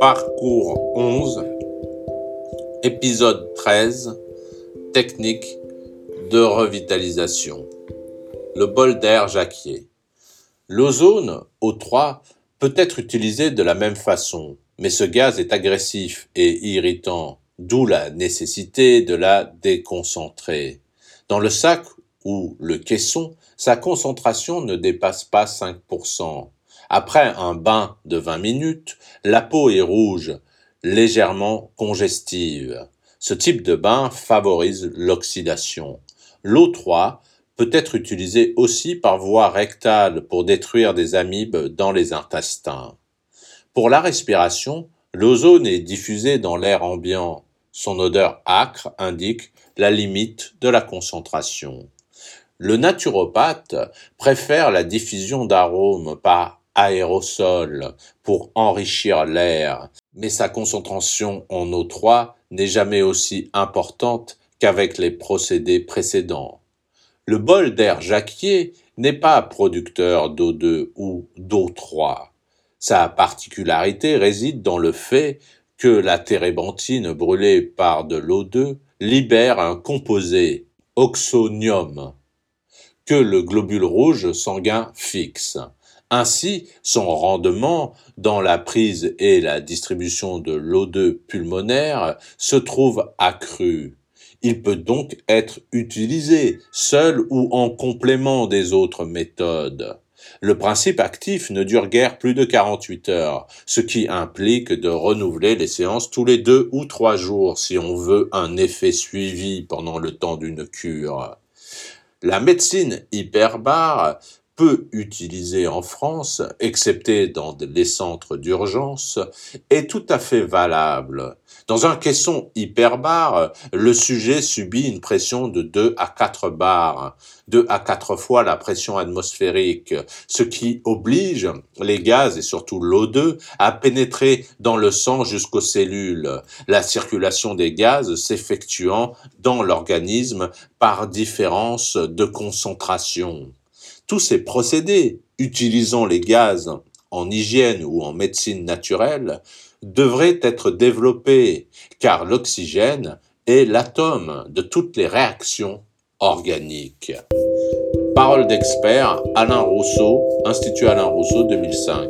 Parcours 11, épisode 13, technique de revitalisation. Le bol d'air Jacquier. L'ozone, O3, peut être utilisé de la même façon, mais ce gaz est agressif et irritant, d'où la nécessité de la déconcentrer. Dans le sac ou le caisson, sa concentration ne dépasse pas 5%. Après un bain de 20 minutes, la peau est rouge, légèrement congestive. Ce type de bain favorise l'oxydation. L'eau 3 peut être utilisée aussi par voie rectale pour détruire des amibes dans les intestins. Pour la respiration, l'ozone est diffusé dans l'air ambiant. Son odeur âcre indique la limite de la concentration. Le naturopathe préfère la diffusion d'arômes par aérosol pour enrichir l'air, mais sa concentration en O3 n'est jamais aussi importante qu'avec les procédés précédents. Le bol d'air Jacquier n'est pas producteur d'O2 ou d'O3. Sa particularité réside dans le fait que la térébenthine brûlée par de l'O2 libère un composé, oxonium, que le globule rouge sanguin fixe. Ainsi, son rendement dans la prise et la distribution de l'O2 pulmonaire se trouve accru. Il peut donc être utilisé seul ou en complément des autres méthodes. Le principe actif ne dure guère plus de 48 heures, ce qui implique de renouveler les séances tous les deux ou trois jours si on veut un effet suivi pendant le temps d'une cure. La médecine hyperbare peu utilisé en France, excepté dans les centres d'urgence, est tout à fait valable. Dans un caisson hyperbare, le sujet subit une pression de 2 à 4 bars, 2 à 4 fois la pression atmosphérique, ce qui oblige les gaz et surtout l'O2 à pénétrer dans le sang jusqu'aux cellules, la circulation des gaz s'effectuant dans l'organisme par différence de concentration. Tous ces procédés utilisant les gaz en hygiène ou en médecine naturelle devraient être développés car l'oxygène est l'atome de toutes les réactions organiques. Parole d'expert, Alain Rousseau, Institut Alain Rousseau 2005.